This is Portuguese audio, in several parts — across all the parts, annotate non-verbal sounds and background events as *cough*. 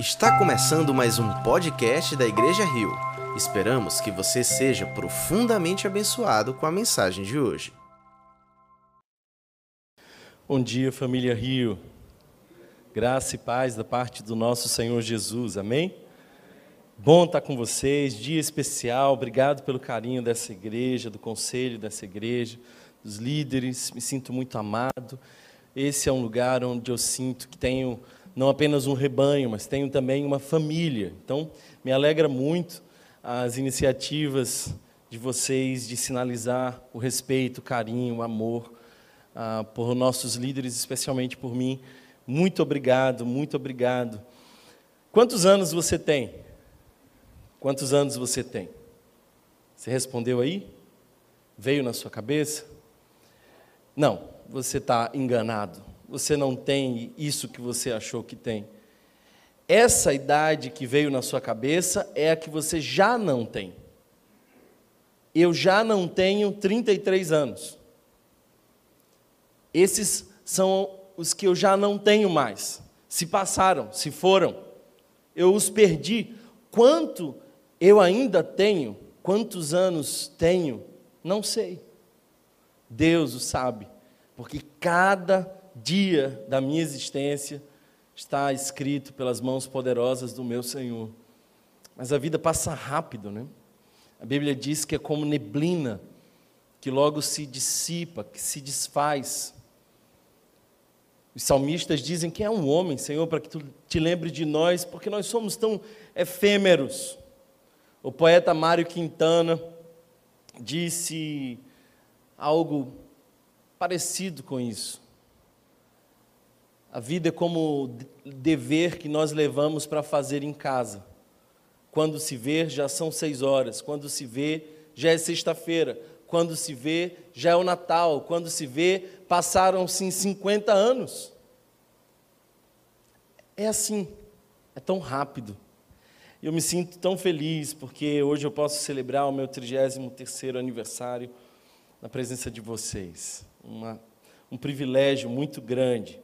Está começando mais um podcast da Igreja Rio. Esperamos que você seja profundamente abençoado com a mensagem de hoje. Bom dia, família Rio. Graça e paz da parte do nosso Senhor Jesus. Amém? Bom estar com vocês, dia especial. Obrigado pelo carinho dessa igreja, do conselho dessa igreja, dos líderes. Me sinto muito amado. Esse é um lugar onde eu sinto que tenho não apenas um rebanho, mas tenho também uma família. Então, me alegra muito as iniciativas de vocês de sinalizar o respeito, o carinho, o amor ah, por nossos líderes, especialmente por mim. Muito obrigado, muito obrigado. Quantos anos você tem? Quantos anos você tem? Você respondeu aí? Veio na sua cabeça? Não, você está enganado você não tem isso que você achou que tem. Essa idade que veio na sua cabeça é a que você já não tem. Eu já não tenho 33 anos. Esses são os que eu já não tenho mais. Se passaram, se foram, eu os perdi. Quanto eu ainda tenho, quantos anos tenho, não sei. Deus o sabe, porque cada dia da minha existência está escrito pelas mãos poderosas do meu Senhor. Mas a vida passa rápido, né? A Bíblia diz que é como neblina, que logo se dissipa, que se desfaz. Os salmistas dizem que é um homem, Senhor, para que tu te lembre de nós, porque nós somos tão efêmeros. O poeta Mário Quintana disse algo parecido com isso. A vida é como dever que nós levamos para fazer em casa. Quando se vê, já são seis horas. Quando se vê, já é sexta-feira. Quando se vê, já é o Natal. Quando se vê, passaram-se 50 anos. É assim, é tão rápido. Eu me sinto tão feliz porque hoje eu posso celebrar o meu 33º aniversário na presença de vocês. Uma, um privilégio muito grande.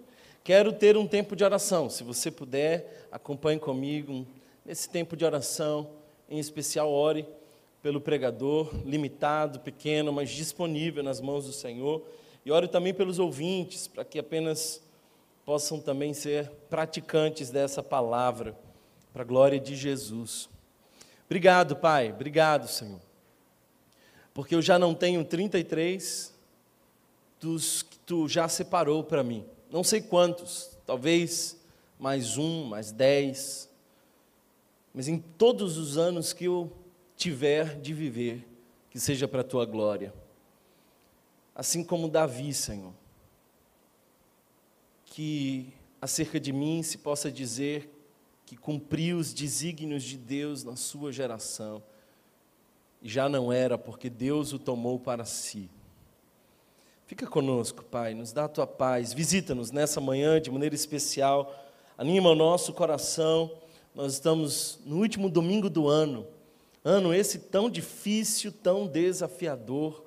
Quero ter um tempo de oração. Se você puder, acompanhe comigo nesse tempo de oração. Em especial, ore pelo pregador, limitado, pequeno, mas disponível nas mãos do Senhor. E ore também pelos ouvintes, para que apenas possam também ser praticantes dessa palavra, para a glória de Jesus. Obrigado, Pai. Obrigado, Senhor. Porque eu já não tenho 33 dos que tu já separou para mim não sei quantos, talvez mais um, mais dez, mas em todos os anos que eu tiver de viver, que seja para a tua glória. Assim como Davi, Senhor, que acerca de mim se possa dizer que cumpriu os desígnios de Deus na sua geração, e já não era porque Deus o tomou para si. Fica conosco, Pai, nos dá a tua paz, visita-nos nessa manhã de maneira especial, anima o nosso coração. Nós estamos no último domingo do ano, ano esse tão difícil, tão desafiador,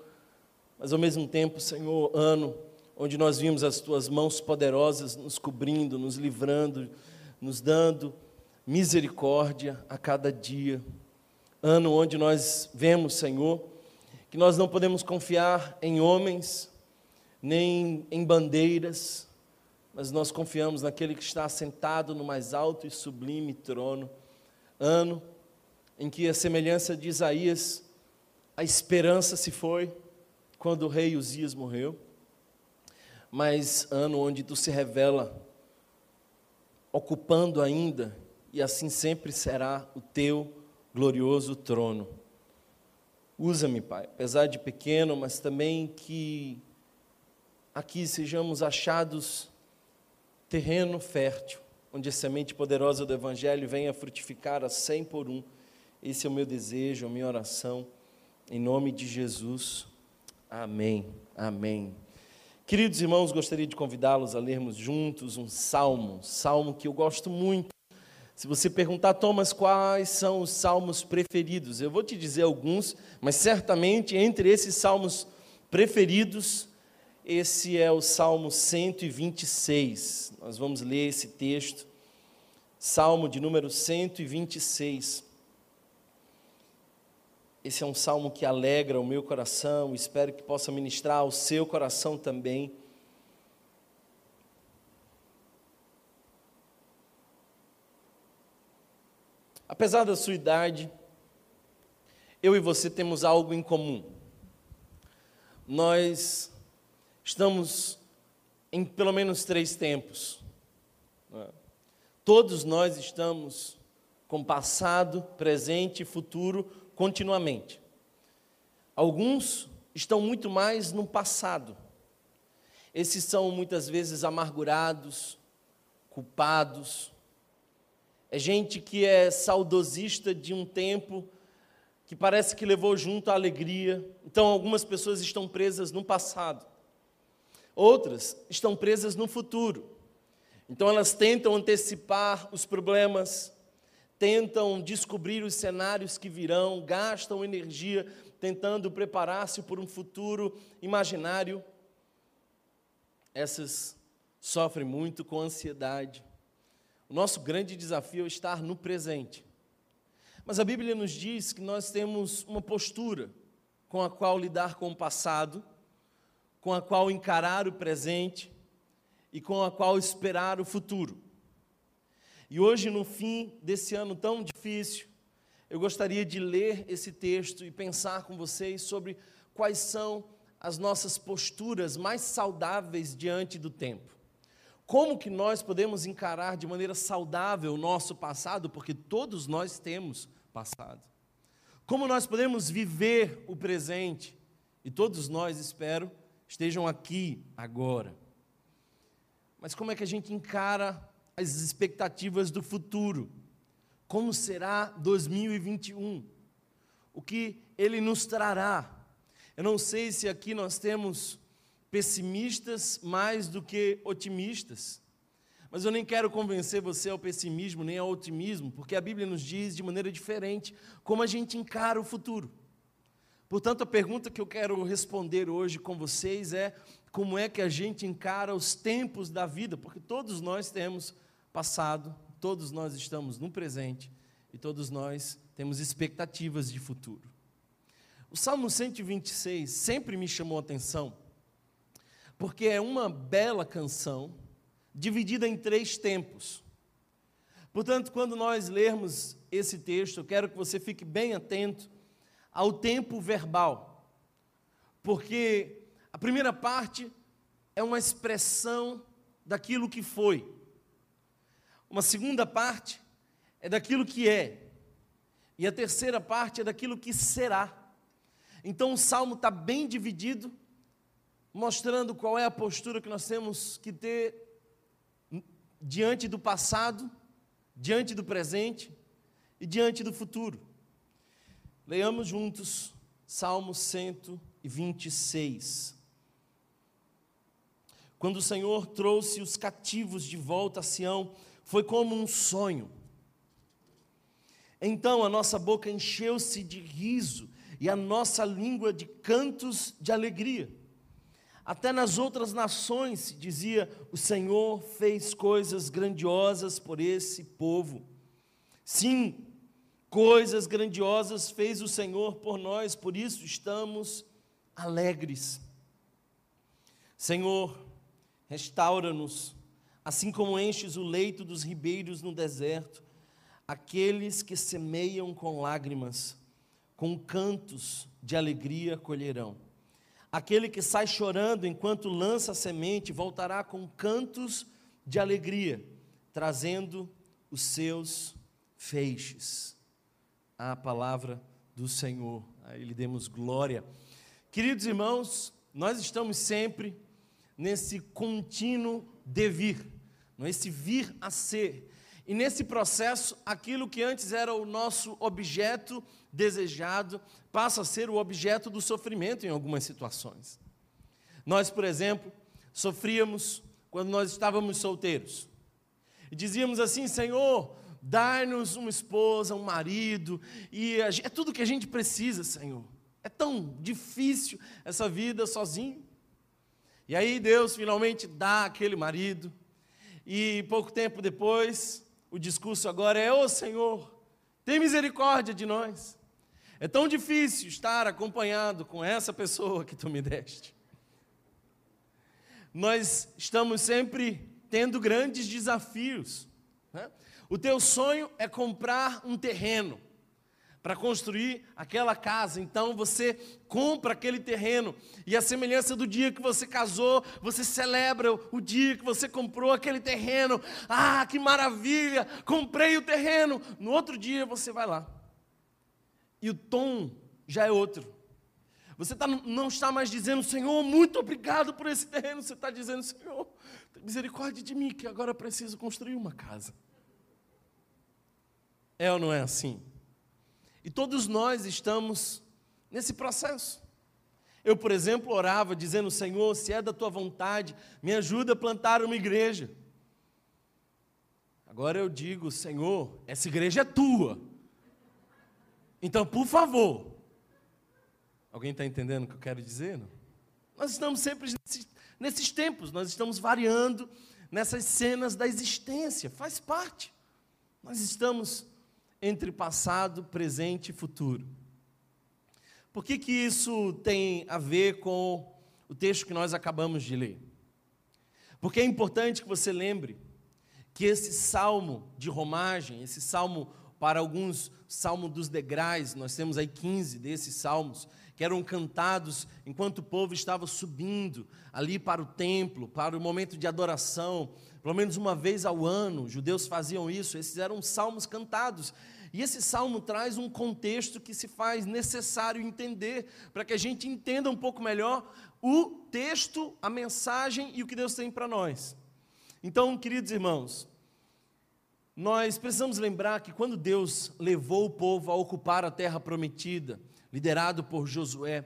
mas ao mesmo tempo, Senhor, ano onde nós vimos as tuas mãos poderosas nos cobrindo, nos livrando, nos dando misericórdia a cada dia. Ano onde nós vemos, Senhor, que nós não podemos confiar em homens, nem em bandeiras, mas nós confiamos naquele que está sentado no mais alto e sublime trono. Ano em que a semelhança de Isaías, a esperança se foi quando o rei Uzias morreu, mas ano onde tu se revela ocupando ainda, e assim sempre será o teu glorioso trono. Usa-me, Pai, apesar de pequeno, mas também que aqui sejamos achados terreno fértil, onde a semente poderosa do Evangelho venha frutificar a cem por um. Esse é o meu desejo, a minha oração, em nome de Jesus. Amém. Amém. Queridos irmãos, gostaria de convidá-los a lermos juntos um salmo, salmo que eu gosto muito. Se você perguntar, Thomas, quais são os salmos preferidos? Eu vou te dizer alguns, mas certamente entre esses salmos preferidos esse é o Salmo 126. Nós vamos ler esse texto Salmo de número 126. Esse é um salmo que alegra o meu coração, espero que possa ministrar ao seu coração também. Apesar da sua idade, eu e você temos algo em comum. Nós estamos em pelo menos três tempos. É? Todos nós estamos com passado, presente e futuro continuamente. Alguns estão muito mais no passado. Esses são muitas vezes amargurados, culpados. É gente que é saudosista de um tempo que parece que levou junto a alegria. Então, algumas pessoas estão presas no passado. Outras estão presas no futuro. Então, elas tentam antecipar os problemas, tentam descobrir os cenários que virão, gastam energia tentando preparar-se por um futuro imaginário. Essas sofrem muito com ansiedade. O nosso grande desafio é estar no presente. Mas a Bíblia nos diz que nós temos uma postura com a qual lidar com o passado, com a qual encarar o presente e com a qual esperar o futuro. E hoje, no fim desse ano tão difícil, eu gostaria de ler esse texto e pensar com vocês sobre quais são as nossas posturas mais saudáveis diante do tempo. Como que nós podemos encarar de maneira saudável o nosso passado, porque todos nós temos passado. Como nós podemos viver o presente, e todos nós, espero, estejam aqui agora. Mas como é que a gente encara as expectativas do futuro. Como será 2021? O que ele nos trará? Eu não sei se aqui nós temos pessimistas mais do que otimistas. Mas eu nem quero convencer você ao pessimismo nem ao otimismo, porque a Bíblia nos diz de maneira diferente como a gente encara o futuro. Portanto, a pergunta que eu quero responder hoje com vocês é: como é que a gente encara os tempos da vida? Porque todos nós temos passado, todos nós estamos no presente e todos nós temos expectativas de futuro. O Salmo 126 sempre me chamou a atenção, porque é uma bela canção dividida em três tempos. Portanto, quando nós lermos esse texto, eu quero que você fique bem atento ao tempo verbal, porque a primeira parte é uma expressão daquilo que foi. Uma segunda parte é daquilo que é. E a terceira parte é daquilo que será. Então o salmo está bem dividido, mostrando qual é a postura que nós temos que ter diante do passado, diante do presente e diante do futuro. Leiamos juntos Salmo 126. Quando o Senhor trouxe os cativos de volta a Sião, foi como um sonho. Então a nossa boca encheu-se de riso e a nossa língua de cantos de alegria. Até nas outras nações se dizia: o Senhor fez coisas grandiosas por esse povo. Sim, coisas grandiosas fez o Senhor por nós, por isso estamos alegres. Senhor, restaura-nos assim como enches o leito dos ribeiros no deserto, aqueles que semeiam com lágrimas, com cantos de alegria colherão. Aquele que sai chorando enquanto lança a semente voltará com cantos de alegria, trazendo os seus feixes. A palavra do Senhor, a Ele demos glória. Queridos irmãos, nós estamos sempre nesse contínuo devir esse vir a ser. E nesse processo, aquilo que antes era o nosso objeto desejado passa a ser o objeto do sofrimento em algumas situações. Nós, por exemplo, sofríamos quando nós estávamos solteiros. E dizíamos assim: Senhor, dá-nos uma esposa, um marido, e é tudo que a gente precisa, Senhor. É tão difícil essa vida sozinho. E aí Deus finalmente dá aquele marido, e pouco tempo depois, o discurso agora é: Ô oh, Senhor, tem misericórdia de nós. É tão difícil estar acompanhado com essa pessoa que tu me deste. Nós estamos sempre tendo grandes desafios. Né? O teu sonho é comprar um terreno para construir aquela casa. Então você compra aquele terreno e a semelhança do dia que você casou, você celebra o dia que você comprou aquele terreno. Ah, que maravilha! Comprei o terreno. No outro dia você vai lá. E o tom já é outro. Você tá, não está mais dizendo, Senhor, muito obrigado por esse terreno. Você está dizendo, Senhor, misericórdia de mim, que agora preciso construir uma casa. É ou não é assim? E todos nós estamos nesse processo. Eu, por exemplo, orava dizendo: Senhor, se é da tua vontade, me ajuda a plantar uma igreja. Agora eu digo: Senhor, essa igreja é tua. Então, por favor. Alguém está entendendo o que eu quero dizer? Não? Nós estamos sempre nesses, nesses tempos, nós estamos variando nessas cenas da existência, faz parte. Nós estamos entre passado, presente e futuro. Por que, que isso tem a ver com o texto que nós acabamos de ler? Porque é importante que você lembre que esse salmo de romagem, esse salmo para alguns, salmo dos degraus, nós temos aí 15 desses salmos, que eram cantados enquanto o povo estava subindo ali para o templo, para o momento de adoração, pelo menos uma vez ao ano, os judeus faziam isso, esses eram salmos cantados. E esse salmo traz um contexto que se faz necessário entender, para que a gente entenda um pouco melhor o texto, a mensagem e o que Deus tem para nós. Então, queridos irmãos, nós precisamos lembrar que quando Deus levou o povo a ocupar a terra prometida, liderado por Josué,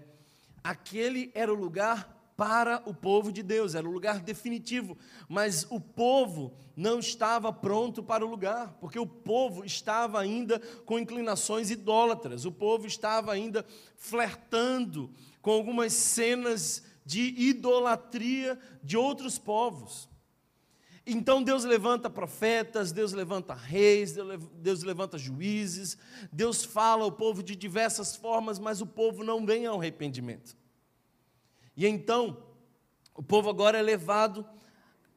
aquele era o lugar para o povo de Deus, era o lugar definitivo, mas o povo não estava pronto para o lugar, porque o povo estava ainda com inclinações idólatras, o povo estava ainda flertando com algumas cenas de idolatria de outros povos. Então Deus levanta profetas, Deus levanta reis, Deus levanta juízes, Deus fala ao povo de diversas formas, mas o povo não vem ao arrependimento. E então, o povo agora é levado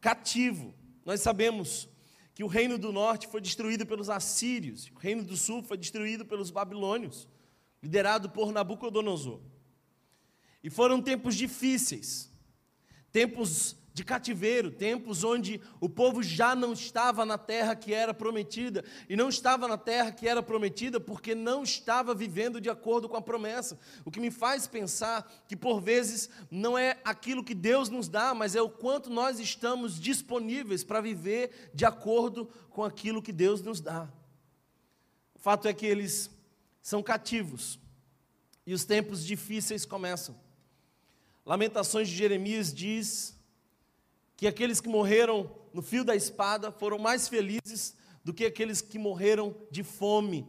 cativo. Nós sabemos que o reino do norte foi destruído pelos assírios, o reino do sul foi destruído pelos babilônios, liderado por Nabucodonosor. E foram tempos difíceis, tempos de cativeiro, tempos onde o povo já não estava na terra que era prometida, e não estava na terra que era prometida porque não estava vivendo de acordo com a promessa. O que me faz pensar que por vezes não é aquilo que Deus nos dá, mas é o quanto nós estamos disponíveis para viver de acordo com aquilo que Deus nos dá. O fato é que eles são cativos e os tempos difíceis começam. Lamentações de Jeremias diz que aqueles que morreram no fio da espada foram mais felizes do que aqueles que morreram de fome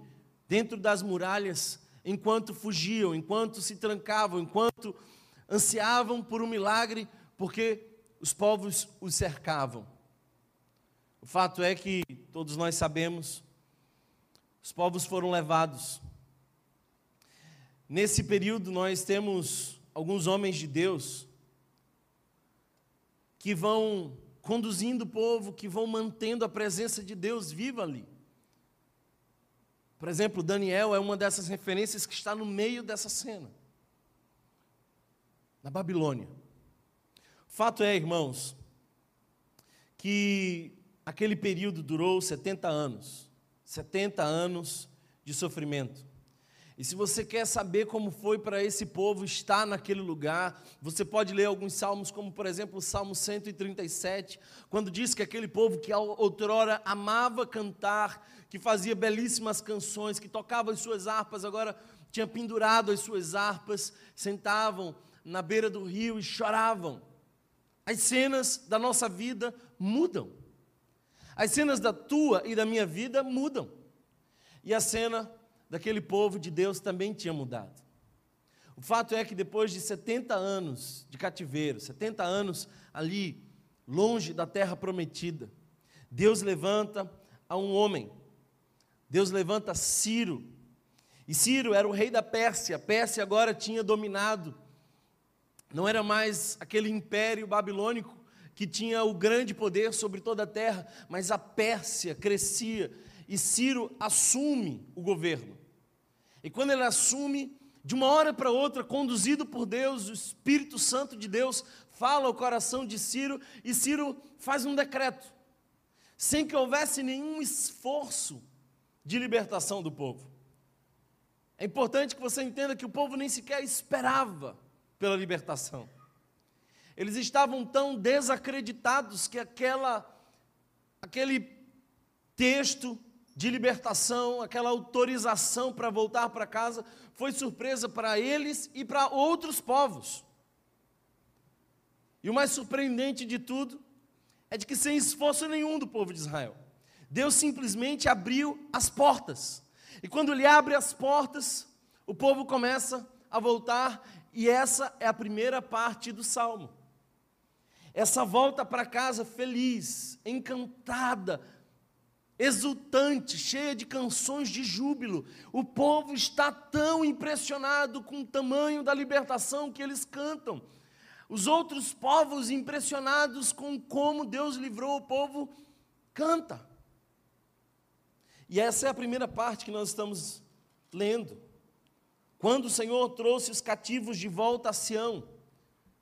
dentro das muralhas, enquanto fugiam, enquanto se trancavam, enquanto ansiavam por um milagre, porque os povos os cercavam. O fato é que todos nós sabemos, os povos foram levados. Nesse período nós temos alguns homens de Deus que vão conduzindo o povo, que vão mantendo a presença de Deus viva ali. Por exemplo, Daniel é uma dessas referências que está no meio dessa cena. Na Babilônia. Fato é, irmãos, que aquele período durou 70 anos. 70 anos de sofrimento. E se você quer saber como foi para esse povo estar naquele lugar, você pode ler alguns salmos, como por exemplo o Salmo 137, quando diz que aquele povo que outrora amava cantar, que fazia belíssimas canções, que tocava as suas harpas, agora tinha pendurado as suas harpas, sentavam na beira do rio e choravam. As cenas da nossa vida mudam. As cenas da tua e da minha vida mudam. E a cena daquele povo de Deus também tinha mudado. O fato é que depois de 70 anos de cativeiro, 70 anos ali, longe da terra prometida, Deus levanta a um homem. Deus levanta Ciro. E Ciro era o rei da Pérsia. A Pérsia agora tinha dominado. Não era mais aquele império babilônico que tinha o grande poder sobre toda a terra, mas a Pérsia crescia e Ciro assume o governo. E quando ele assume, de uma hora para outra, conduzido por Deus, o Espírito Santo de Deus fala ao coração de Ciro e Ciro faz um decreto, sem que houvesse nenhum esforço de libertação do povo. É importante que você entenda que o povo nem sequer esperava pela libertação. Eles estavam tão desacreditados que aquela aquele texto de libertação, aquela autorização para voltar para casa, foi surpresa para eles e para outros povos. E o mais surpreendente de tudo é de que, sem esforço nenhum do povo de Israel, Deus simplesmente abriu as portas. E quando Ele abre as portas, o povo começa a voltar, e essa é a primeira parte do salmo. Essa volta para casa feliz, encantada, exultante, cheia de canções de júbilo. O povo está tão impressionado com o tamanho da libertação que eles cantam. Os outros povos impressionados com como Deus livrou o povo canta. E essa é a primeira parte que nós estamos lendo. Quando o Senhor trouxe os cativos de volta a Sião.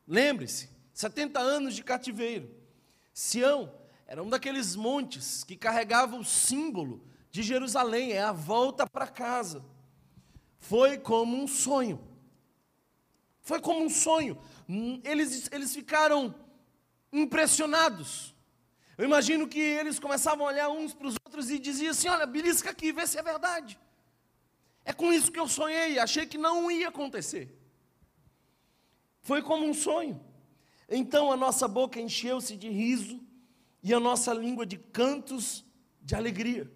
Lembre-se, 70 anos de cativeiro. Sião era um daqueles montes que carregava o símbolo de Jerusalém, é a volta para casa. Foi como um sonho. Foi como um sonho. Eles, eles ficaram impressionados. Eu imagino que eles começavam a olhar uns para os outros e diziam assim: Olha, belisca aqui, vê se é verdade. É com isso que eu sonhei, achei que não ia acontecer. Foi como um sonho. Então a nossa boca encheu-se de riso e a nossa língua de cantos de alegria.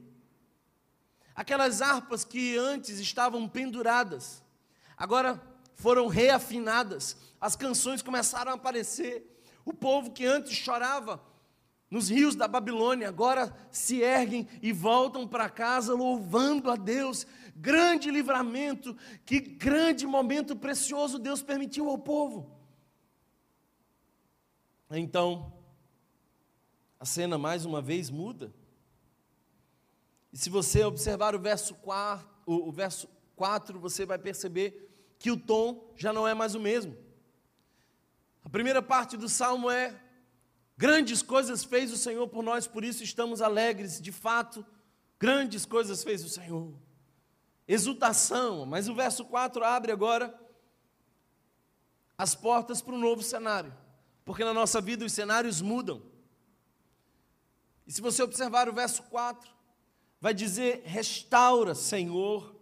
Aquelas harpas que antes estavam penduradas, agora foram reafinadas, as canções começaram a aparecer. O povo que antes chorava nos rios da Babilônia, agora se erguem e voltam para casa louvando a Deus. Grande livramento, que grande momento precioso Deus permitiu ao povo. Então, a cena mais uma vez muda. E se você observar o verso 4, o, verso 4, você vai perceber que o tom já não é mais o mesmo. A primeira parte do salmo é: Grandes coisas fez o Senhor por nós, por isso estamos alegres. De fato, grandes coisas fez o Senhor. Exultação, mas o verso 4 abre agora as portas para um novo cenário, porque na nossa vida os cenários mudam. E se você observar o verso 4, vai dizer: Restaura, Senhor,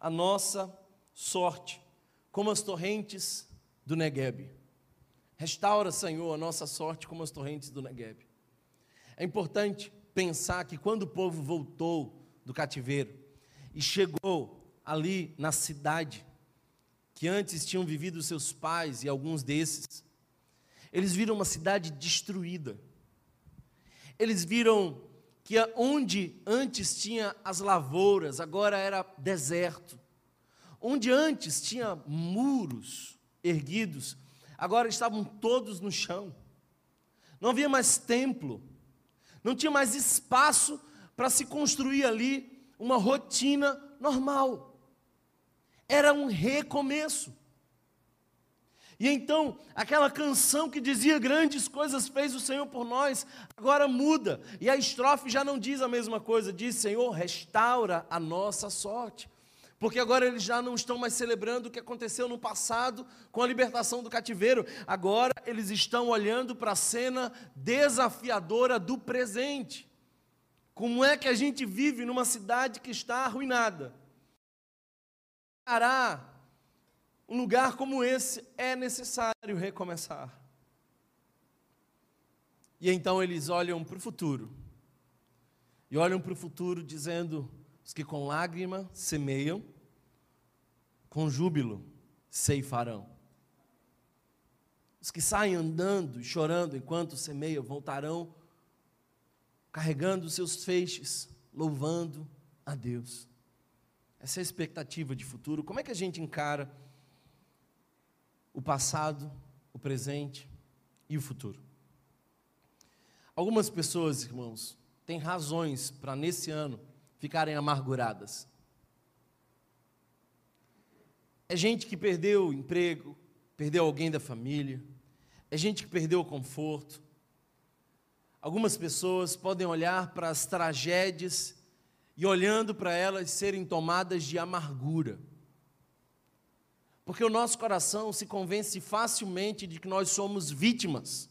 a nossa sorte, como as torrentes do Negueb. Restaura, Senhor, a nossa sorte como as torrentes do Negueb. É importante pensar que quando o povo voltou do cativeiro e chegou ali na cidade, que antes tinham vivido seus pais e alguns desses, eles viram uma cidade destruída eles viram que onde antes tinha as lavouras, agora era deserto. Onde antes tinha muros erguidos, agora estavam todos no chão. Não havia mais templo, não tinha mais espaço para se construir ali uma rotina normal. Era um recomeço. E então, aquela canção que dizia grandes coisas fez o Senhor por nós, agora muda. E a estrofe já não diz a mesma coisa, diz: Senhor, restaura a nossa sorte. Porque agora eles já não estão mais celebrando o que aconteceu no passado com a libertação do cativeiro. Agora eles estão olhando para a cena desafiadora do presente. Como é que a gente vive numa cidade que está arruinada? Pará um lugar como esse é necessário recomeçar. E então eles olham para o futuro. E olham para o futuro dizendo: os que com lágrima semeiam, com júbilo ceifarão. Os que saem andando e chorando enquanto semeiam voltarão carregando seus feixes louvando a Deus. Essa é a expectativa de futuro. Como é que a gente encara o passado, o presente e o futuro? Algumas pessoas, irmãos, têm razões para nesse ano ficarem amarguradas. É gente que perdeu o emprego, perdeu alguém da família, é gente que perdeu o conforto. Algumas pessoas podem olhar para as tragédias e, olhando para elas, serem tomadas de amargura. Porque o nosso coração se convence facilmente de que nós somos vítimas.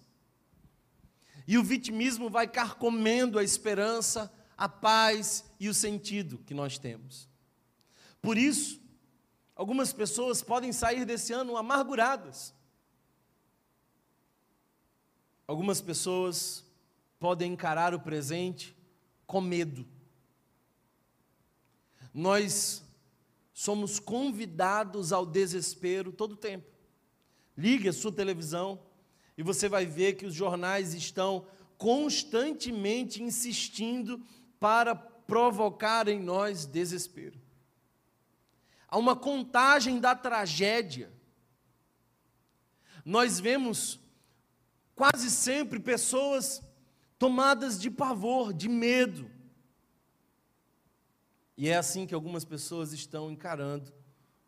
E o vitimismo vai carcomendo a esperança, a paz e o sentido que nós temos. Por isso, algumas pessoas podem sair desse ano amarguradas. Algumas pessoas podem encarar o presente com medo. Nós somos convidados ao desespero todo o tempo. Ligue a sua televisão e você vai ver que os jornais estão constantemente insistindo para provocar em nós desespero. Há uma contagem da tragédia. Nós vemos quase sempre pessoas tomadas de pavor, de medo. E é assim que algumas pessoas estão encarando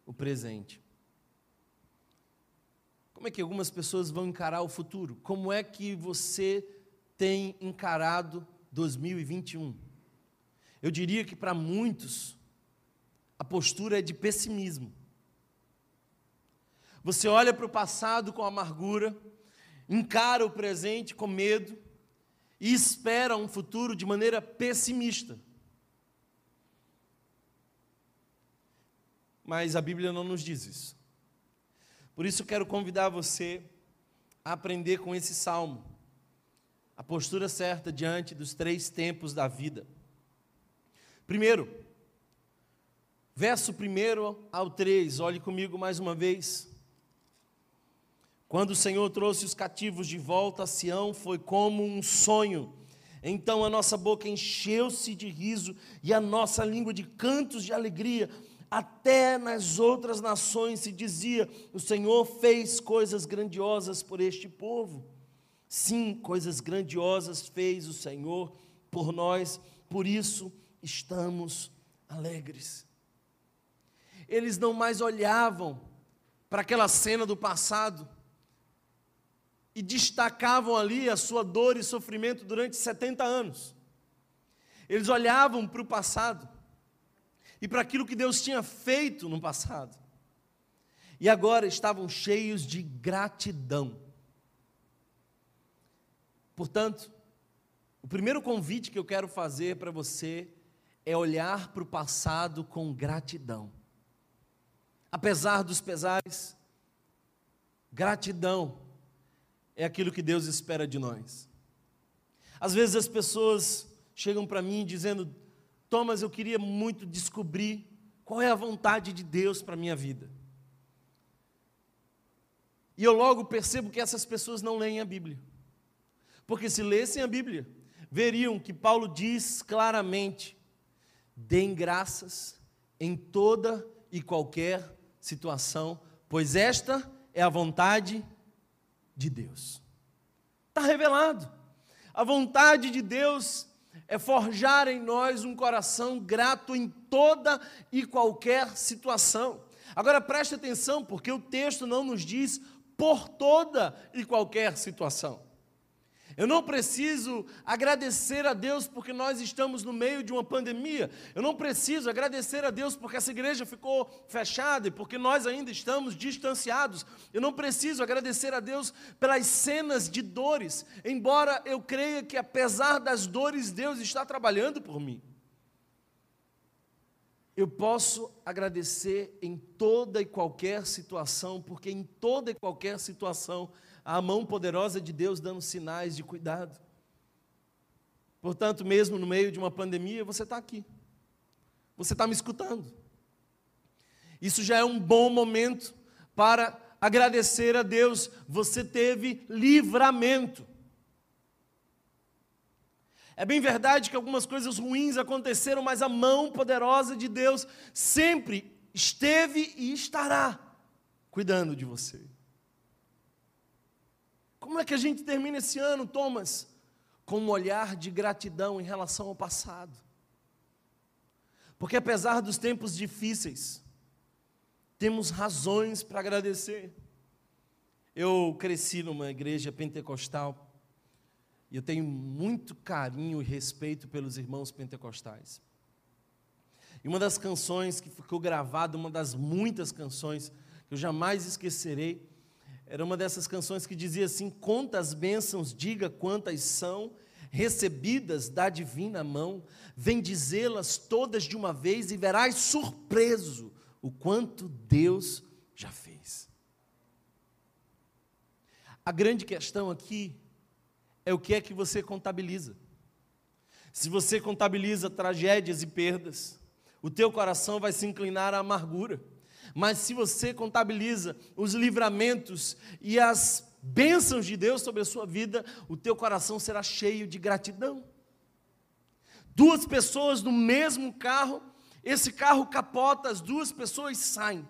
o presente. Como é que algumas pessoas vão encarar o futuro? Como é que você tem encarado 2021? Eu diria que para muitos a postura é de pessimismo. Você olha para o passado com amargura, encara o presente com medo e espera um futuro de maneira pessimista. Mas a Bíblia não nos diz isso. Por isso quero convidar você a aprender com esse salmo, a postura certa diante dos três tempos da vida. Primeiro, verso 1 ao 3, olhe comigo mais uma vez. Quando o Senhor trouxe os cativos de volta a Sião, foi como um sonho. Então a nossa boca encheu-se de riso e a nossa língua de cantos de alegria. Até nas outras nações se dizia: O Senhor fez coisas grandiosas por este povo. Sim, coisas grandiosas fez o Senhor por nós, por isso estamos alegres. Eles não mais olhavam para aquela cena do passado e destacavam ali a sua dor e sofrimento durante 70 anos. Eles olhavam para o passado e para aquilo que Deus tinha feito no passado. E agora estavam cheios de gratidão. Portanto, o primeiro convite que eu quero fazer para você é olhar para o passado com gratidão. Apesar dos pesares, gratidão é aquilo que Deus espera de nós. Às vezes as pessoas chegam para mim dizendo: Thomas, eu queria muito descobrir qual é a vontade de Deus para a minha vida. E eu logo percebo que essas pessoas não leem a Bíblia. Porque se lessem a Bíblia, veriam que Paulo diz claramente: deem graças em toda e qualquer situação, pois esta é a vontade de Deus. Está revelado. A vontade de Deus é forjar em nós um coração grato em toda e qualquer situação. Agora preste atenção, porque o texto não nos diz por toda e qualquer situação. Eu não preciso agradecer a Deus porque nós estamos no meio de uma pandemia. Eu não preciso agradecer a Deus porque essa igreja ficou fechada e porque nós ainda estamos distanciados. Eu não preciso agradecer a Deus pelas cenas de dores, embora eu creia que apesar das dores, Deus está trabalhando por mim. Eu posso agradecer em toda e qualquer situação, porque em toda e qualquer situação a mão poderosa de Deus dando sinais de cuidado. Portanto, mesmo no meio de uma pandemia, você está aqui. Você está me escutando. Isso já é um bom momento para agradecer a Deus. Você teve livramento. É bem verdade que algumas coisas ruins aconteceram, mas a mão poderosa de Deus sempre esteve e estará cuidando de você. Como é que a gente termina esse ano, Thomas? Com um olhar de gratidão em relação ao passado. Porque apesar dos tempos difíceis, temos razões para agradecer. Eu cresci numa igreja pentecostal e eu tenho muito carinho e respeito pelos irmãos pentecostais. E uma das canções que ficou gravada, uma das muitas canções que eu jamais esquecerei, era uma dessas canções que dizia assim: Conta as bênçãos, diga quantas são, recebidas da divina mão, vem dizê-las todas de uma vez e verás surpreso o quanto Deus já fez. A grande questão aqui é o que é que você contabiliza. Se você contabiliza tragédias e perdas, o teu coração vai se inclinar à amargura. Mas se você contabiliza os livramentos e as bênçãos de Deus sobre a sua vida, o teu coração será cheio de gratidão. Duas pessoas no mesmo carro, esse carro capota, as duas pessoas saem.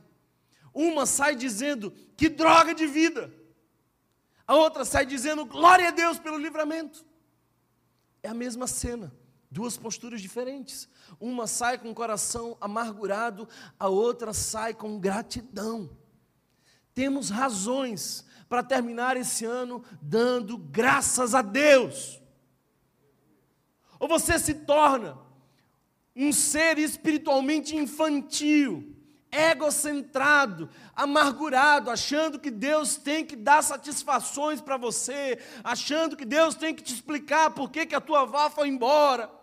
Uma sai dizendo: "Que droga de vida!" A outra sai dizendo: Glória a Deus pelo livramento. É a mesma cena, duas posturas diferentes. Uma sai com o coração amargurado, a outra sai com gratidão. Temos razões para terminar esse ano dando graças a Deus. Ou você se torna um ser espiritualmente infantil, egocentrado, amargurado, achando que Deus tem que dar satisfações para você, achando que Deus tem que te explicar por que, que a tua avó foi embora.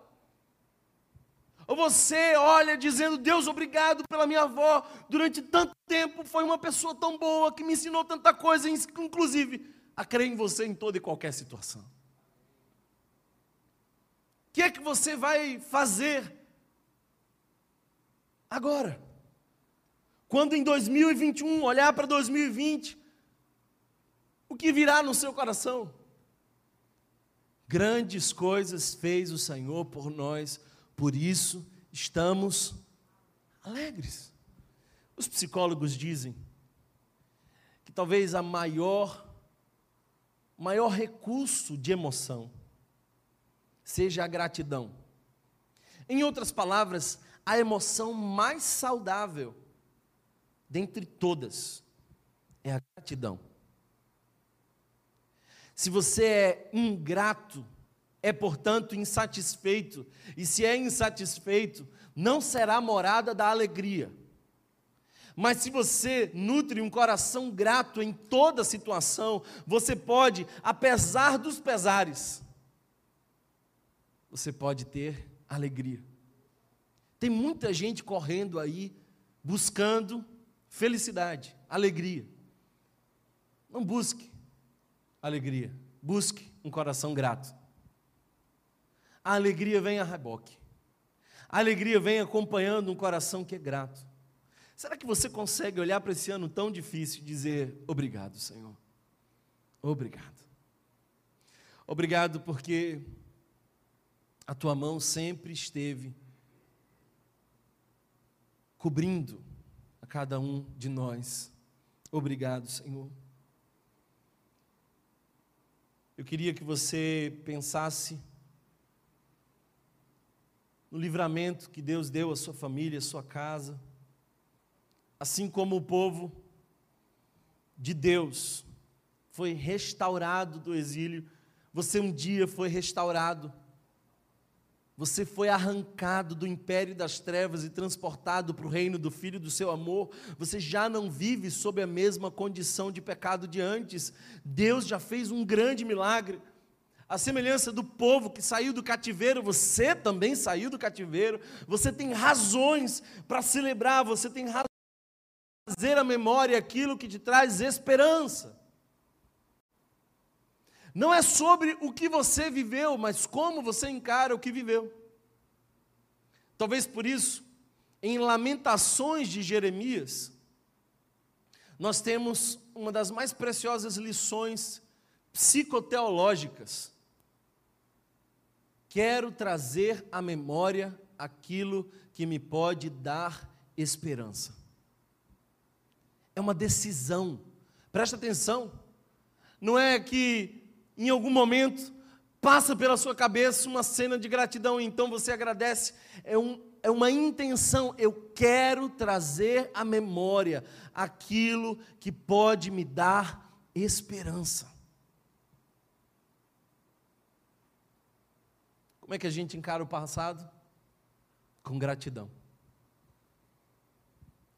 Ou você olha dizendo, Deus, obrigado pela minha avó, durante tanto tempo foi uma pessoa tão boa, que me ensinou tanta coisa, inclusive a crer em você em toda e qualquer situação. O que é que você vai fazer agora? Quando em 2021 olhar para 2020, o que virá no seu coração? Grandes coisas fez o Senhor por nós, por isso estamos alegres. Os psicólogos dizem que talvez a maior maior recurso de emoção seja a gratidão. Em outras palavras, a emoção mais saudável dentre todas, é a gratidão. Se você é ingrato, é portanto insatisfeito, e se é insatisfeito, não será morada da alegria. Mas se você nutre um coração grato em toda situação, você pode, apesar dos pesares, você pode ter alegria. Tem muita gente correndo aí, buscando felicidade, alegria. Não busque alegria, busque um coração grato. A alegria vem a reboque. A alegria vem acompanhando um coração que é grato. Será que você consegue olhar para esse ano tão difícil e dizer obrigado, Senhor? Obrigado. Obrigado porque a tua mão sempre esteve cobrindo cada um de nós. Obrigado, Senhor. Eu queria que você pensasse no livramento que Deus deu à sua família, à sua casa, assim como o povo de Deus foi restaurado do exílio, você um dia foi restaurado você foi arrancado do império das trevas e transportado para o reino do Filho do seu amor. Você já não vive sob a mesma condição de pecado de antes. Deus já fez um grande milagre. A semelhança do povo que saiu do cativeiro, você também saiu do cativeiro. Você tem razões para celebrar, você tem razões para fazer a memória aquilo que te traz esperança. Não é sobre o que você viveu, mas como você encara o que viveu. Talvez por isso, em Lamentações de Jeremias, nós temos uma das mais preciosas lições psicoteológicas quero trazer à memória aquilo que me pode dar esperança. É uma decisão. Presta atenção. Não é que em algum momento passa pela sua cabeça uma cena de gratidão e então você agradece. É, um, é uma intenção. Eu quero trazer à memória aquilo que pode me dar esperança. Como é que a gente encara o passado? Com gratidão.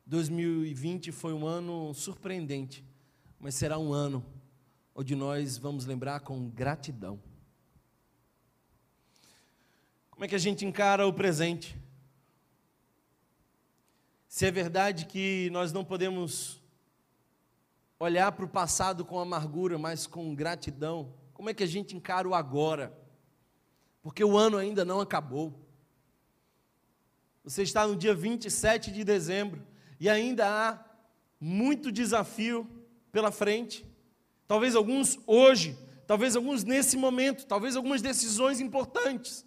2020 foi um ano surpreendente, mas será um ano onde nós vamos lembrar com gratidão. Como é que a gente encara o presente? Se é verdade que nós não podemos olhar para o passado com amargura, mas com gratidão, como é que a gente encara o agora? Porque o ano ainda não acabou. Você está no dia 27 de dezembro e ainda há muito desafio pela frente. Talvez alguns hoje, talvez alguns nesse momento, talvez algumas decisões importantes.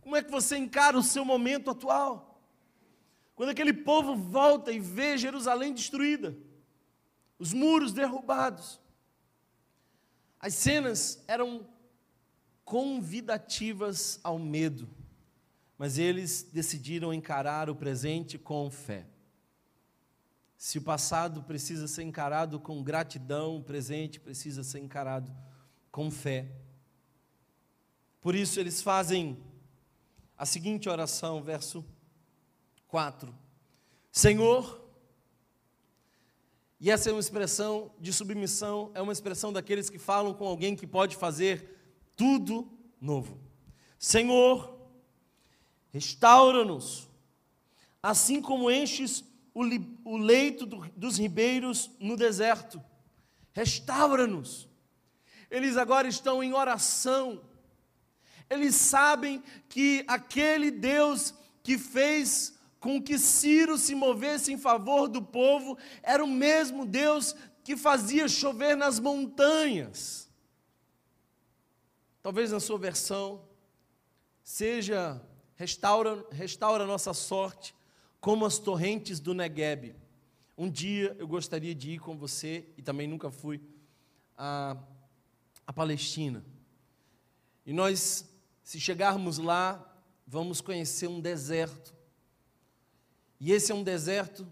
Como é que você encara o seu momento atual? Quando aquele povo volta e vê Jerusalém destruída, os muros derrubados, as cenas eram convidativas ao medo, mas eles decidiram encarar o presente com fé. Se o passado precisa ser encarado com gratidão, o presente precisa ser encarado com fé. Por isso eles fazem a seguinte oração, verso 4. Senhor, e essa é uma expressão de submissão, é uma expressão daqueles que falam com alguém que pode fazer tudo novo. Senhor, restaura-nos, assim como enches o, o leito do, dos ribeiros no deserto. Restaura-nos. Eles agora estão em oração. Eles sabem que aquele Deus que fez com que Ciro se movesse em favor do povo era o mesmo Deus que fazia chover nas montanhas. Talvez na sua versão seja restaura, restaura nossa sorte como as torrentes do Negueb. Um dia eu gostaria de ir com você, e também nunca fui, a, a Palestina. E nós, se chegarmos lá, vamos conhecer um deserto. E esse é um deserto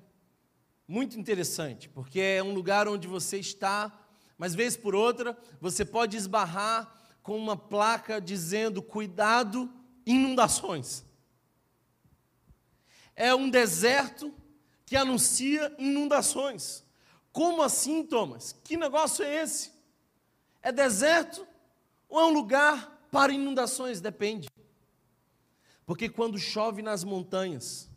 muito interessante, porque é um lugar onde você está, mas vez por outra, você pode esbarrar com uma placa dizendo: cuidado, inundações é um deserto que anuncia inundações. Como assim, Thomas? Que negócio é esse? É deserto ou é um lugar para inundações? Depende. Porque quando chove nas montanhas,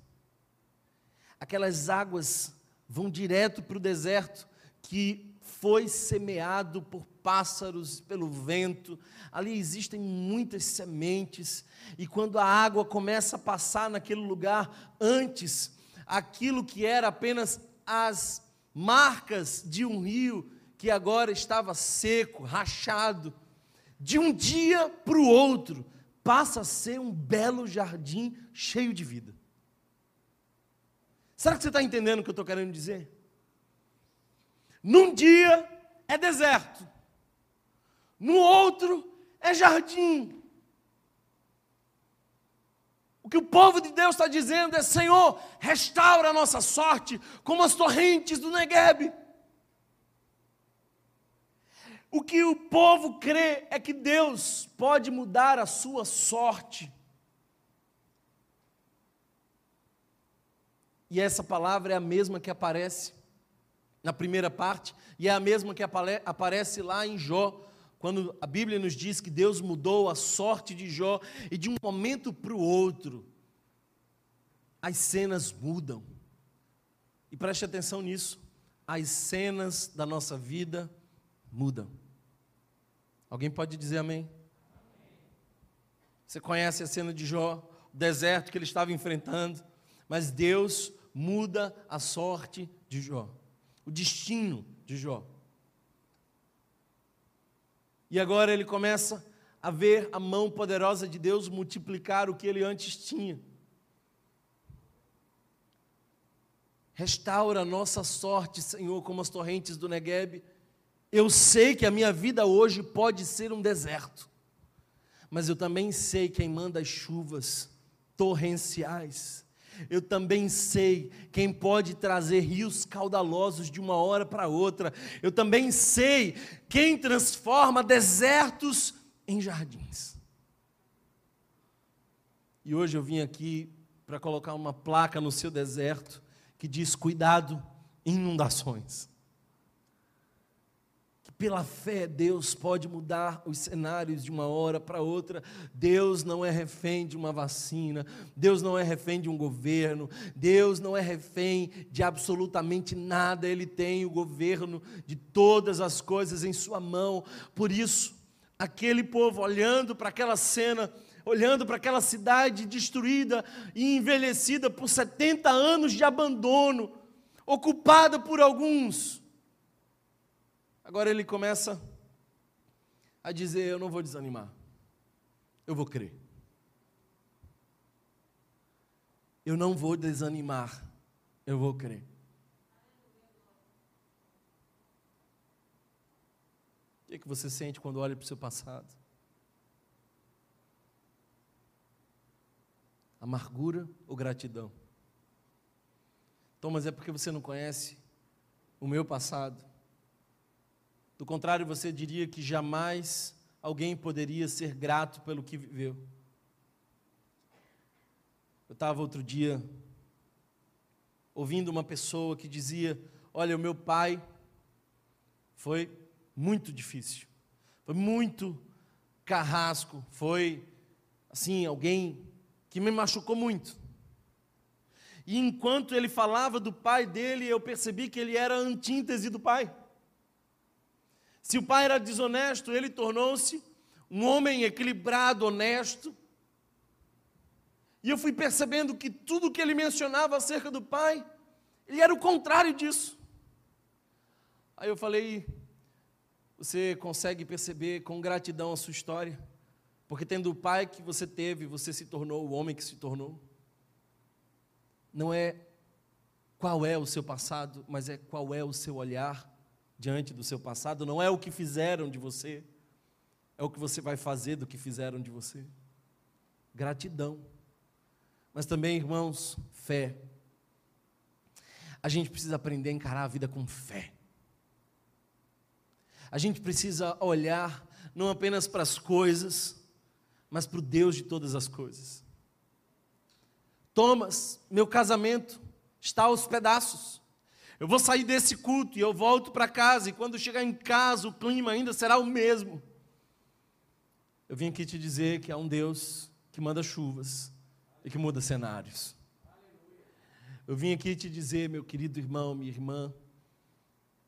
aquelas águas vão direto para o deserto que foi semeado por pássaros, pelo vento. Ali existem muitas sementes, e quando a água começa a passar naquele lugar, antes, aquilo que era apenas as marcas de um rio que agora estava seco, rachado, de um dia para o outro, passa a ser um belo jardim cheio de vida. Será que você está entendendo o que eu estou querendo dizer? Num dia é deserto, no outro é jardim. O que o povo de Deus está dizendo é: Senhor, restaura a nossa sorte como as torrentes do Negueb. O que o povo crê é que Deus pode mudar a sua sorte. E essa palavra é a mesma que aparece na primeira parte, e é a mesma que aparece lá em Jó, quando a Bíblia nos diz que Deus mudou a sorte de Jó, e de um momento para o outro, as cenas mudam. E preste atenção nisso, as cenas da nossa vida mudam. Alguém pode dizer amém? Você conhece a cena de Jó, o deserto que ele estava enfrentando, mas Deus muda a sorte de Jó, o destino de Jó. E agora ele começa a ver a mão poderosa de Deus multiplicar o que ele antes tinha. Restaura a nossa sorte, Senhor, como as torrentes do Negueb. Eu sei que a minha vida hoje pode ser um deserto, mas eu também sei quem manda as chuvas torrenciais. Eu também sei quem pode trazer rios caudalosos de uma hora para outra. Eu também sei quem transforma desertos em jardins. E hoje eu vim aqui para colocar uma placa no seu deserto que diz: cuidado, inundações. Pela fé Deus pode mudar os cenários de uma hora para outra. Deus não é refém de uma vacina, Deus não é refém de um governo, Deus não é refém de absolutamente nada, Ele tem o governo de todas as coisas em Sua mão. Por isso, aquele povo olhando para aquela cena, olhando para aquela cidade destruída e envelhecida por 70 anos de abandono, ocupada por alguns. Agora ele começa a dizer: Eu não vou desanimar, eu vou crer. Eu não vou desanimar, eu vou crer. O que, é que você sente quando olha para o seu passado? Amargura ou gratidão? Thomas, é porque você não conhece o meu passado. Do contrário, você diria que jamais alguém poderia ser grato pelo que viveu. Eu estava outro dia ouvindo uma pessoa que dizia: Olha, o meu pai foi muito difícil, foi muito carrasco, foi assim, alguém que me machucou muito. E enquanto ele falava do pai dele, eu percebi que ele era a antítese do pai. Se o pai era desonesto, ele tornou-se um homem equilibrado, honesto. E eu fui percebendo que tudo que ele mencionava acerca do pai, ele era o contrário disso. Aí eu falei: você consegue perceber com gratidão a sua história? Porque tendo o pai que você teve, você se tornou o homem que se tornou. Não é qual é o seu passado, mas é qual é o seu olhar diante do seu passado. Não é o que fizeram de você, é o que você vai fazer do que fizeram de você. Gratidão. Mas também, irmãos, fé. A gente precisa aprender a encarar a vida com fé. A gente precisa olhar não apenas para as coisas, mas para o Deus de todas as coisas. Thomas, meu casamento está aos pedaços. Eu vou sair desse culto e eu volto para casa, e quando chegar em casa o clima ainda será o mesmo. Eu vim aqui te dizer que há um Deus que manda chuvas e que muda cenários. Eu vim aqui te dizer, meu querido irmão, minha irmã,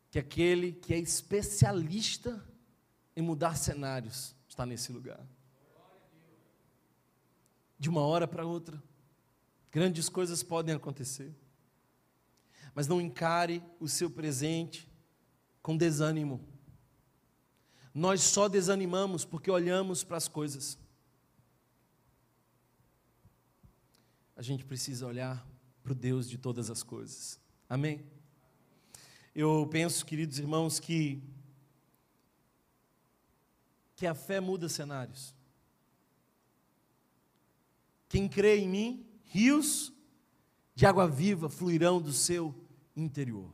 que aquele que é especialista em mudar cenários está nesse lugar de uma hora para outra. Grandes coisas podem acontecer. Mas não encare o seu presente com desânimo. Nós só desanimamos porque olhamos para as coisas. A gente precisa olhar para o Deus de todas as coisas. Amém? Eu penso, queridos irmãos, que, que a fé muda cenários. Quem crê em mim, rios de água viva fluirão do seu interior.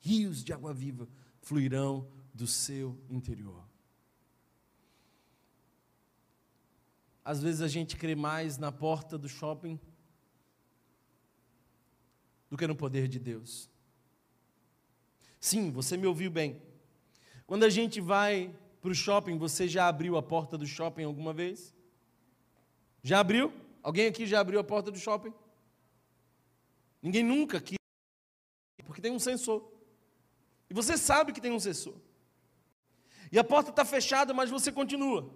Rios de água viva fluirão do seu interior. Às vezes a gente crê mais na porta do shopping do que no poder de Deus. Sim, você me ouviu bem. Quando a gente vai para o shopping, você já abriu a porta do shopping alguma vez? Já abriu? Alguém aqui já abriu a porta do shopping? Ninguém nunca aqui. Porque tem um sensor. E você sabe que tem um sensor. E a porta está fechada, mas você continua.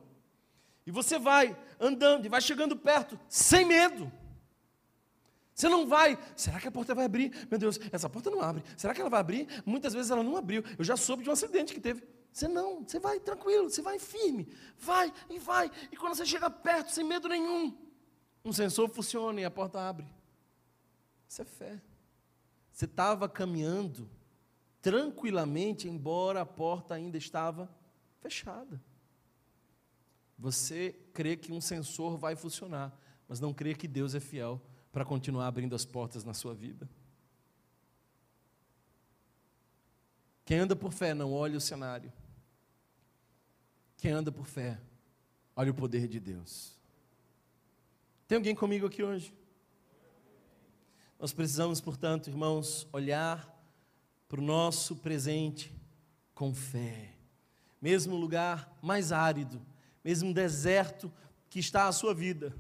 E você vai andando e vai chegando perto, sem medo. Você não vai, será que a porta vai abrir? Meu Deus, essa porta não abre. Será que ela vai abrir? Muitas vezes ela não abriu. Eu já soube de um acidente que teve. Você não, você vai tranquilo, você vai firme, vai e vai. E quando você chega perto, sem medo nenhum, um sensor funciona e a porta abre. Isso é fé. Você estava caminhando tranquilamente, embora a porta ainda estava fechada. Você crê que um sensor vai funcionar, mas não crê que Deus é fiel para continuar abrindo as portas na sua vida. Quem anda por fé não olha o cenário. Quem anda por fé, olha o poder de Deus. Tem alguém comigo aqui hoje? Nós precisamos, portanto, irmãos, olhar para o nosso presente com fé. Mesmo lugar mais árido, mesmo deserto que está a sua vida.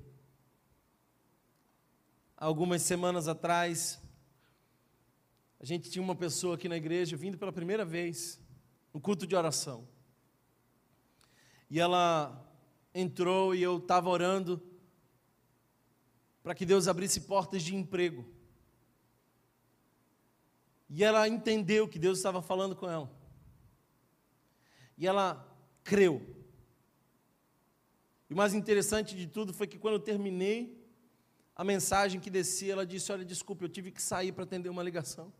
Algumas semanas atrás, a gente tinha uma pessoa aqui na igreja vindo pela primeira vez no culto de oração. E ela entrou e eu estava orando para que Deus abrisse portas de emprego. E ela entendeu que Deus estava falando com ela. E ela creu. E o mais interessante de tudo foi que quando eu terminei a mensagem que descia, ela disse: Olha, desculpe, eu tive que sair para atender uma ligação.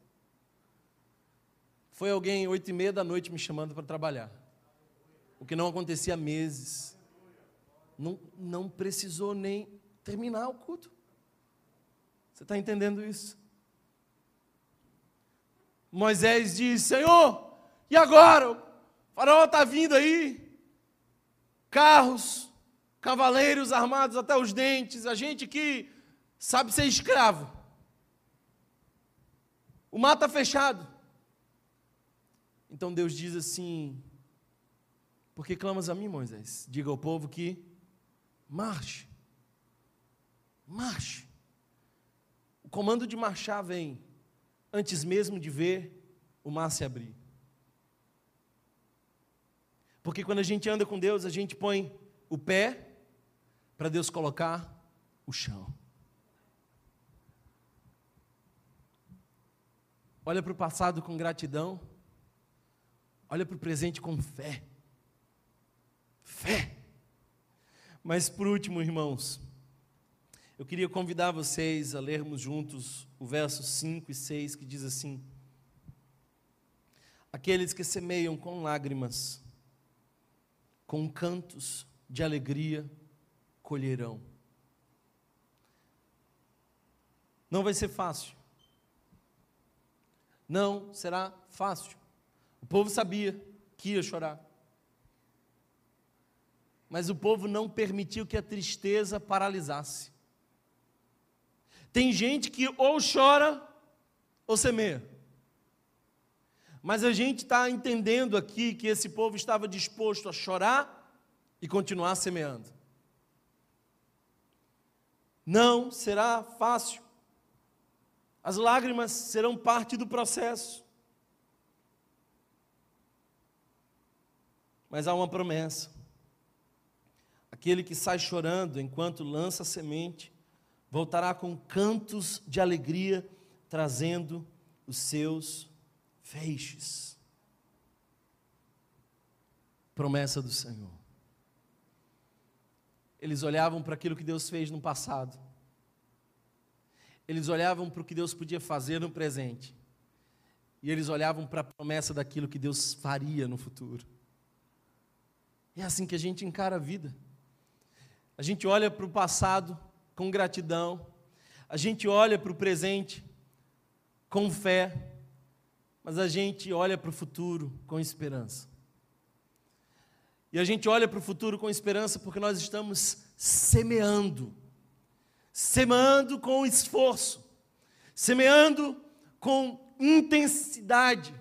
Foi alguém oito e meia da noite me chamando para trabalhar. O que não acontecia há meses. Não, não precisou nem terminar o culto. Você está entendendo isso? Moisés disse: Senhor, e agora? O faraó está vindo aí, carros, cavaleiros armados até os dentes, a gente que sabe ser escravo. O mar está fechado. Então Deus diz assim: Por que clamas a mim, Moisés? Diga ao povo que marche. Marche. O comando de marchar vem antes mesmo de ver o mar se abrir. Porque quando a gente anda com Deus, a gente põe o pé para Deus colocar o chão. Olha para o passado com gratidão, olha para o presente com fé. Fé. Mas por último, irmãos, eu queria convidar vocês a lermos juntos o verso 5 e 6 que diz assim: Aqueles que semeiam com lágrimas, com cantos de alegria, colherão. Não vai ser fácil. Não será fácil. O povo sabia que ia chorar. Mas o povo não permitiu que a tristeza paralisasse. Tem gente que ou chora ou semeia. Mas a gente está entendendo aqui que esse povo estava disposto a chorar e continuar semeando. Não será fácil. As lágrimas serão parte do processo. Mas há uma promessa. Aquele que sai chorando enquanto lança a semente, voltará com cantos de alegria, trazendo os seus feixes. Promessa do Senhor. Eles olhavam para aquilo que Deus fez no passado. Eles olhavam para o que Deus podia fazer no presente. E eles olhavam para a promessa daquilo que Deus faria no futuro. É assim que a gente encara a vida. A gente olha para o passado com gratidão, a gente olha para o presente com fé, mas a gente olha para o futuro com esperança. E a gente olha para o futuro com esperança porque nós estamos semeando, semeando com esforço, semeando com intensidade,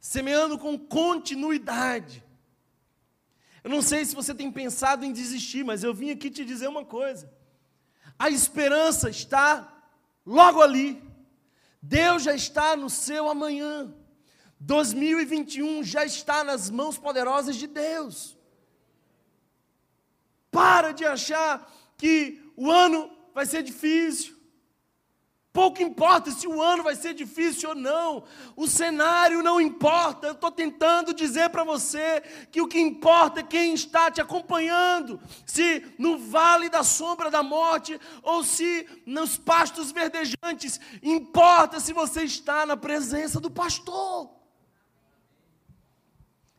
semeando com continuidade. Eu não sei se você tem pensado em desistir, mas eu vim aqui te dizer uma coisa. A esperança está logo ali. Deus já está no seu amanhã. 2021 já está nas mãos poderosas de Deus. Para de achar que o ano vai ser difícil. Pouco importa se o ano vai ser difícil ou não, o cenário não importa. Eu estou tentando dizer para você que o que importa é quem está te acompanhando. Se no vale da sombra da morte ou se nos pastos verdejantes, importa se você está na presença do pastor.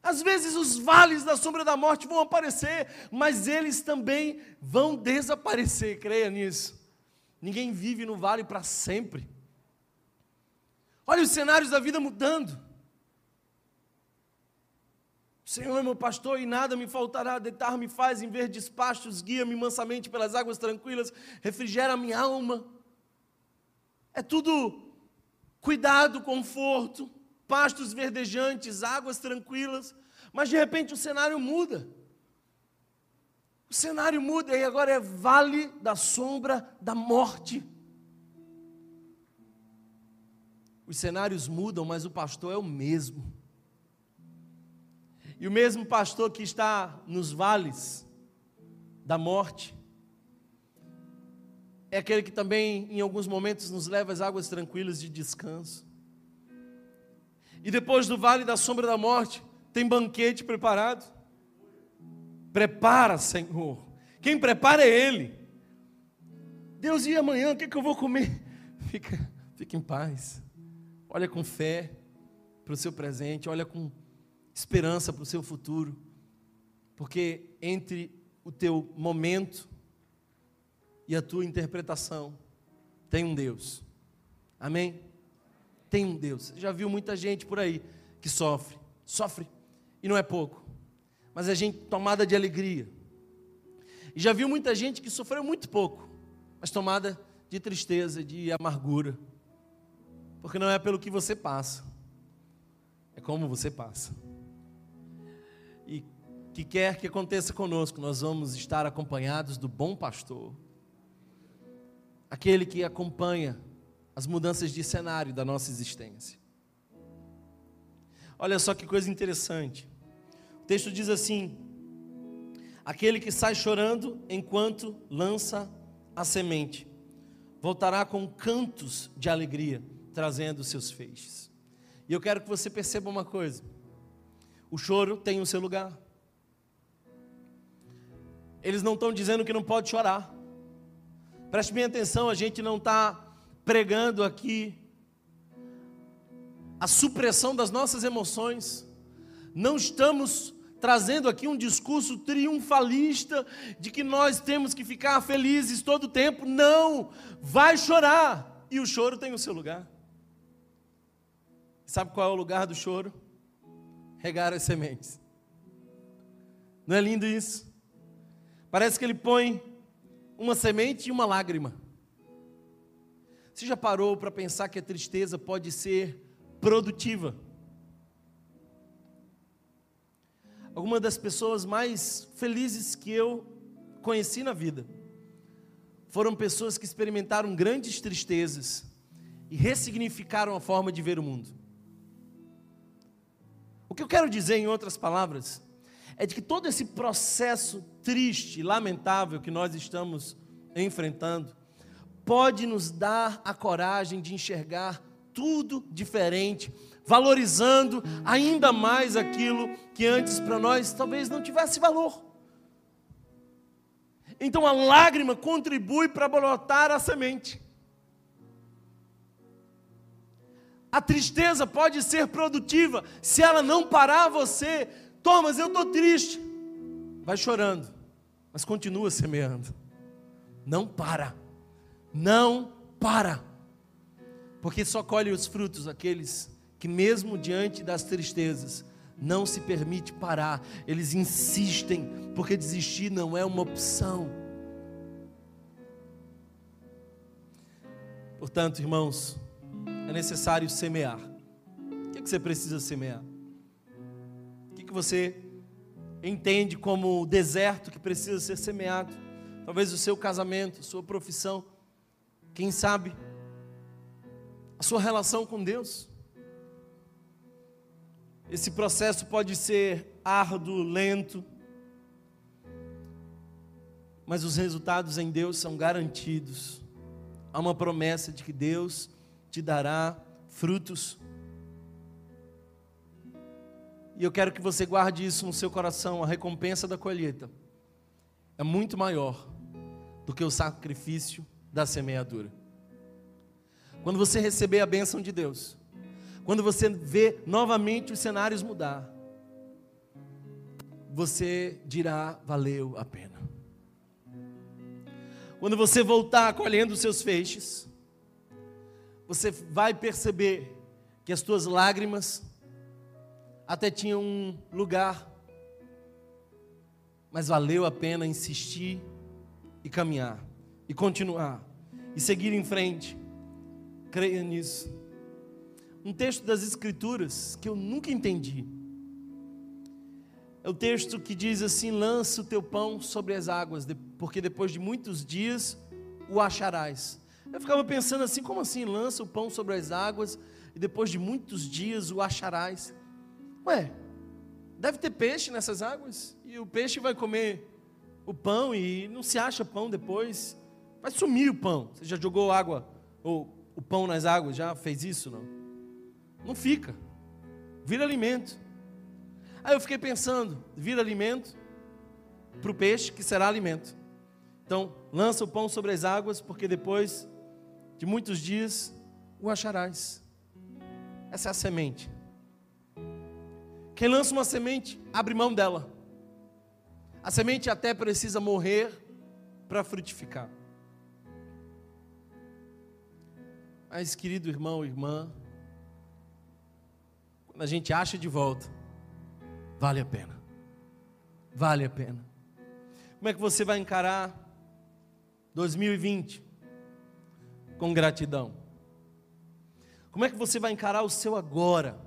Às vezes os vales da sombra da morte vão aparecer, mas eles também vão desaparecer, creia nisso. Ninguém vive no vale para sempre. Olha os cenários da vida mudando. Senhor meu pastor e nada me faltará. Deitar-me faz em verdes pastos, guia-me mansamente pelas águas tranquilas, refrigera minha alma. É tudo cuidado, conforto, pastos verdejantes, águas tranquilas. Mas de repente o cenário muda. O cenário muda e agora é vale da sombra da morte. Os cenários mudam, mas o pastor é o mesmo. E o mesmo pastor que está nos vales da morte é aquele que também, em alguns momentos, nos leva às águas tranquilas de descanso. E depois do vale da sombra da morte, tem banquete preparado. Prepara, Senhor. Quem prepara é Ele. Deus, e amanhã o que, é que eu vou comer? *laughs* Fica, fica em paz. Olha com fé para o seu presente, olha com esperança para o seu futuro. Porque entre o teu momento e a tua interpretação tem um Deus. Amém? Tem um Deus. Já viu muita gente por aí que sofre, sofre, e não é pouco mas é gente tomada de alegria. E já viu muita gente que sofreu muito pouco, mas tomada de tristeza, de amargura. Porque não é pelo que você passa, é como você passa. E que quer que aconteça conosco, nós vamos estar acompanhados do bom pastor, aquele que acompanha as mudanças de cenário da nossa existência. Olha só que coisa interessante texto diz assim: Aquele que sai chorando enquanto lança a semente, voltará com cantos de alegria, trazendo seus feixes. E eu quero que você perceba uma coisa: o choro tem o seu lugar. Eles não estão dizendo que não pode chorar. Preste bem atenção, a gente não está pregando aqui a supressão das nossas emoções. Não estamos trazendo aqui um discurso triunfalista de que nós temos que ficar felizes todo o tempo. Não, vai chorar. E o choro tem o seu lugar. Sabe qual é o lugar do choro? Regar as sementes. Não é lindo isso? Parece que ele põe uma semente e uma lágrima. Você já parou para pensar que a tristeza pode ser produtiva? Algumas das pessoas mais felizes que eu conheci na vida. Foram pessoas que experimentaram grandes tristezas e ressignificaram a forma de ver o mundo. O que eu quero dizer, em outras palavras, é de que todo esse processo triste, lamentável que nós estamos enfrentando, pode nos dar a coragem de enxergar tudo diferente, valorizando ainda mais aquilo que antes para nós talvez não tivesse valor. Então a lágrima contribui para brotar a semente. A tristeza pode ser produtiva se ela não parar você. Thomas, eu estou triste. Vai chorando, mas continua semeando. Não para. Não para. Porque só colhe os frutos aqueles que, mesmo diante das tristezas, não se permite parar, eles insistem, porque desistir não é uma opção. Portanto, irmãos, é necessário semear. O que, é que você precisa semear? O que, é que você entende como o deserto que precisa ser semeado? Talvez o seu casamento, sua profissão, quem sabe, a sua relação com Deus. Esse processo pode ser árduo, lento, mas os resultados em Deus são garantidos. há uma promessa de que Deus te dará frutos. E eu quero que você guarde isso no seu coração, a recompensa da colheita é muito maior do que o sacrifício da semeadura. Quando você receber a bênção de Deus, quando você vê novamente os cenários mudar, você dirá: valeu a pena. Quando você voltar colhendo os seus feixes, você vai perceber que as tuas lágrimas até tinham um lugar, mas valeu a pena insistir e caminhar, e continuar, e seguir em frente. Creia nisso. Um texto das Escrituras que eu nunca entendi. É o texto que diz assim: lança o teu pão sobre as águas, porque depois de muitos dias o acharás. Eu ficava pensando assim: como assim? Lança o pão sobre as águas e depois de muitos dias o acharás. Ué, deve ter peixe nessas águas e o peixe vai comer o pão e não se acha pão depois. Vai sumir o pão. Você já jogou água ou o pão nas águas? Já fez isso? Não? Não fica. Vira alimento. Aí eu fiquei pensando: vira alimento para o peixe, que será alimento. Então, lança o pão sobre as águas, porque depois de muitos dias o acharás. Essa é a semente. Quem lança uma semente, abre mão dela. A semente até precisa morrer para frutificar. Mas, querido irmão, irmã, a gente acha de volta, vale a pena. Vale a pena. Como é que você vai encarar 2020? Com gratidão. Como é que você vai encarar o seu agora?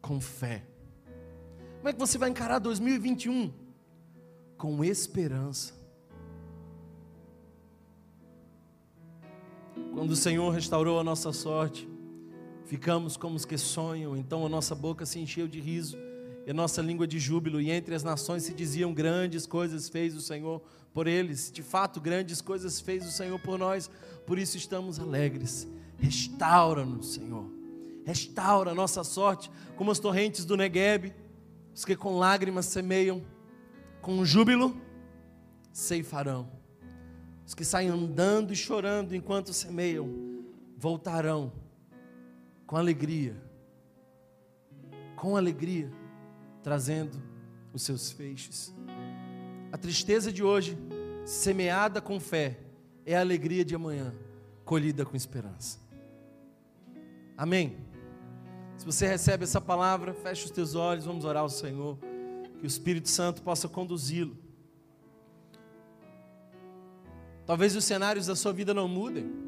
Com fé. Como é que você vai encarar 2021? Com esperança. Quando o Senhor restaurou a nossa sorte, ficamos como os que sonham, então a nossa boca se encheu de riso e a nossa língua de júbilo, e entre as nações se diziam: Grandes coisas fez o Senhor por eles, de fato, grandes coisas fez o Senhor por nós, por isso estamos alegres. Restaura-nos, Senhor, restaura a nossa sorte, como as torrentes do Negueb os que com lágrimas semeiam, com júbilo ceifarão. Os que saem andando e chorando enquanto semeiam, voltarão com alegria, com alegria, trazendo os seus feixes. A tristeza de hoje, semeada com fé, é a alegria de amanhã, colhida com esperança. Amém. Se você recebe essa palavra, feche os teus olhos, vamos orar ao Senhor, que o Espírito Santo possa conduzi-lo. Talvez os cenários da sua vida não mudem,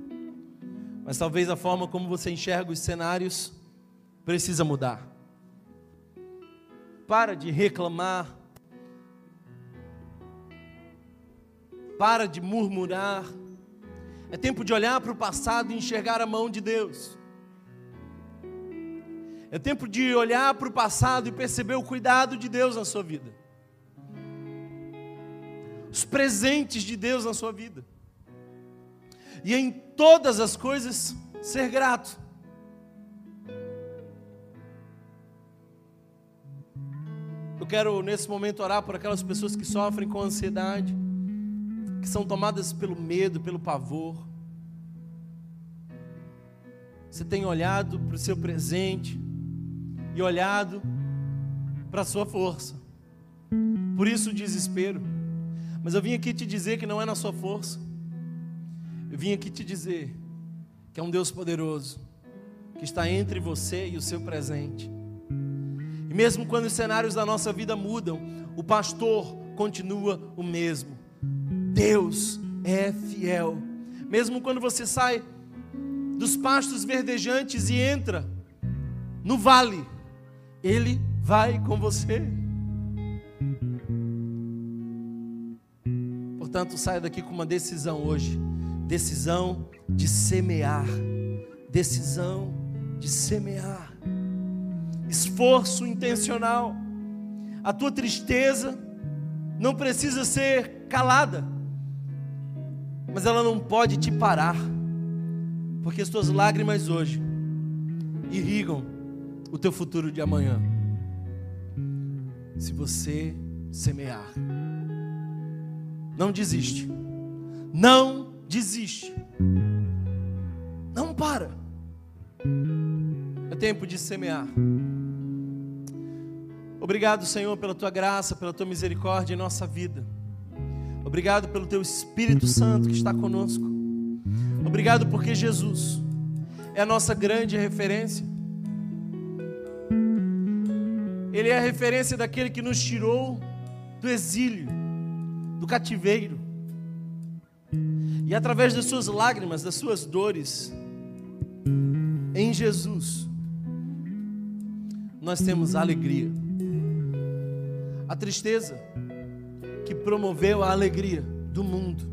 mas talvez a forma como você enxerga os cenários precisa mudar. Para de reclamar, para de murmurar. É tempo de olhar para o passado e enxergar a mão de Deus. É tempo de olhar para o passado e perceber o cuidado de Deus na sua vida. Os presentes de Deus na sua vida. E em todas as coisas ser grato. Eu quero nesse momento orar por aquelas pessoas que sofrem com ansiedade, que são tomadas pelo medo, pelo pavor. Você tem olhado para o seu presente, e olhado para a sua força. Por isso o desespero. Mas eu vim aqui te dizer que não é na sua força. Eu vim aqui te dizer que é um Deus poderoso, que está entre você e o seu presente. E mesmo quando os cenários da nossa vida mudam, o pastor continua o mesmo. Deus é fiel. Mesmo quando você sai dos pastos verdejantes e entra no vale, ele vai com você. Portanto, saia daqui com uma decisão hoje decisão de semear. Decisão de semear. Esforço intencional. A tua tristeza não precisa ser calada. mas ela não pode te parar, porque as tuas lágrimas hoje irrigam o teu futuro de amanhã. Se você semear, não desiste, não desiste, não para. É tempo de semear. Obrigado, Senhor, pela tua graça, pela tua misericórdia em nossa vida. Obrigado pelo teu Espírito Santo que está conosco. Obrigado porque Jesus é a nossa grande referência. Ele é a referência daquele que nos tirou do exílio, do cativeiro. E através das suas lágrimas, das suas dores, em Jesus, nós temos alegria. A tristeza que promoveu a alegria do mundo.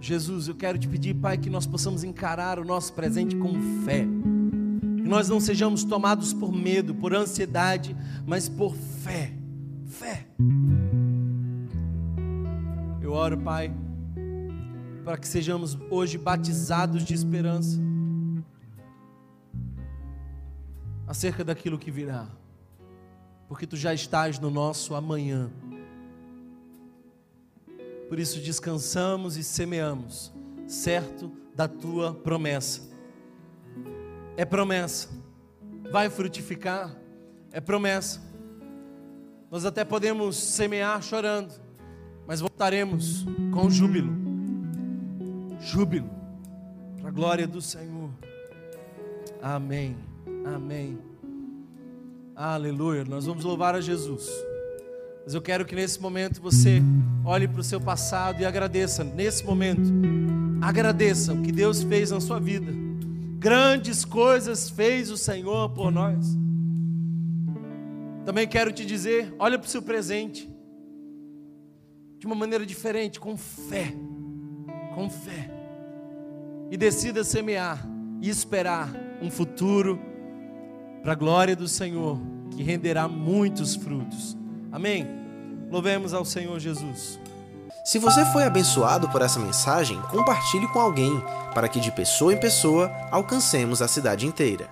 Jesus, eu quero te pedir, Pai, que nós possamos encarar o nosso presente com fé. Que nós não sejamos tomados por medo, por ansiedade, mas por fé. Fé. Oro, Pai, para que sejamos hoje batizados de esperança acerca daquilo que virá porque tu já estás no nosso amanhã. Por isso descansamos e semeamos, certo da tua promessa. É promessa, vai frutificar, é promessa. Nós até podemos semear chorando, mas voltaremos com júbilo júbilo, para a glória do Senhor. Amém, amém. Aleluia. Nós vamos louvar a Jesus. Mas eu quero que nesse momento você olhe para o seu passado e agradeça. Nesse momento, agradeça o que Deus fez na sua vida. Grandes coisas fez o Senhor por nós. Também quero te dizer: olha para o seu presente de uma maneira diferente, com fé. Com fé. E decida semear e esperar um futuro para a glória do Senhor, que renderá muitos frutos. Amém? Louvemos ao Senhor Jesus. Se você foi abençoado por essa mensagem, compartilhe com alguém, para que de pessoa em pessoa alcancemos a cidade inteira.